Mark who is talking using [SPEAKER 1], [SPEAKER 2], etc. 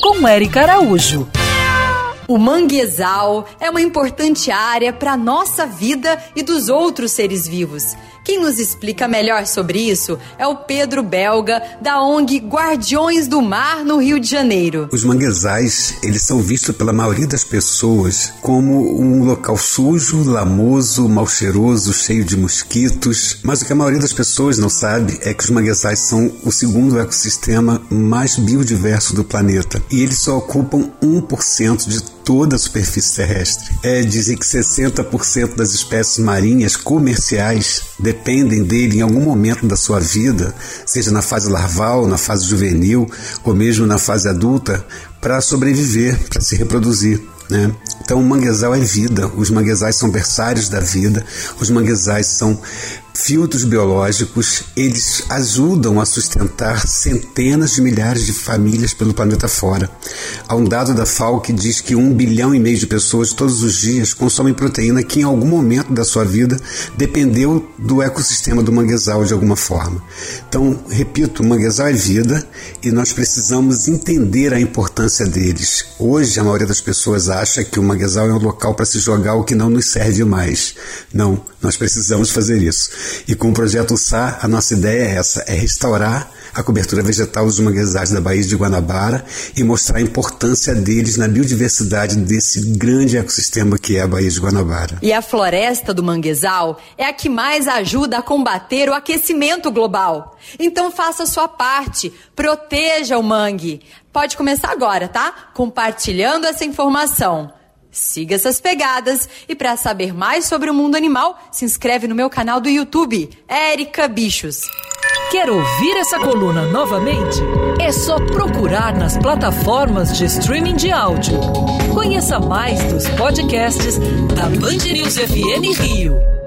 [SPEAKER 1] Com Eric Araújo.
[SPEAKER 2] O manguezal é uma importante área para a nossa vida e dos outros seres vivos. Quem nos explica melhor sobre isso é o Pedro Belga, da ONG Guardiões do Mar, no Rio de Janeiro.
[SPEAKER 3] Os manguezais, eles são vistos pela maioria das pessoas como um local sujo, lamoso, mal cheiroso, cheio de mosquitos. Mas o que a maioria das pessoas não sabe é que os manguezais são o segundo ecossistema mais biodiverso do planeta. E eles só ocupam 1% de toda a superfície terrestre. É, dizem que 60% das espécies marinhas comerciais dependem dele em algum momento da sua vida, seja na fase larval, na fase juvenil ou mesmo na fase adulta, para sobreviver, para se reproduzir. Né? Então, o manguezal é vida, os manguezais são berçários da vida, os manguezais são filtros biológicos, eles ajudam a sustentar centenas de milhares de famílias pelo planeta fora. Há um dado da FAO que diz que um bilhão e meio de pessoas todos os dias consomem proteína que em algum momento da sua vida dependeu do ecossistema do manguezal de alguma forma. Então, repito, o manguezal é vida e nós precisamos entender a importância deles. Hoje, a maioria das pessoas acha que o manguezal é um local para se jogar o que não nos serve mais. Não, nós precisamos fazer isso. E com o projeto SA, a nossa ideia é essa: é restaurar a cobertura vegetal dos manguezais da Baía de Guanabara e mostrar a importância deles na biodiversidade desse grande ecossistema que é a Baía de Guanabara.
[SPEAKER 2] E a floresta do manguezal é a que mais ajuda a combater o aquecimento global. Então faça sua parte, proteja o mangue. Pode começar agora, tá? Compartilhando essa informação. Siga essas pegadas e para saber mais sobre o mundo animal, se inscreve no meu canal do YouTube, Érica Bichos.
[SPEAKER 1] Quer ouvir essa coluna novamente? É só procurar nas plataformas de streaming de áudio. Conheça mais dos podcasts da Band News FM Rio.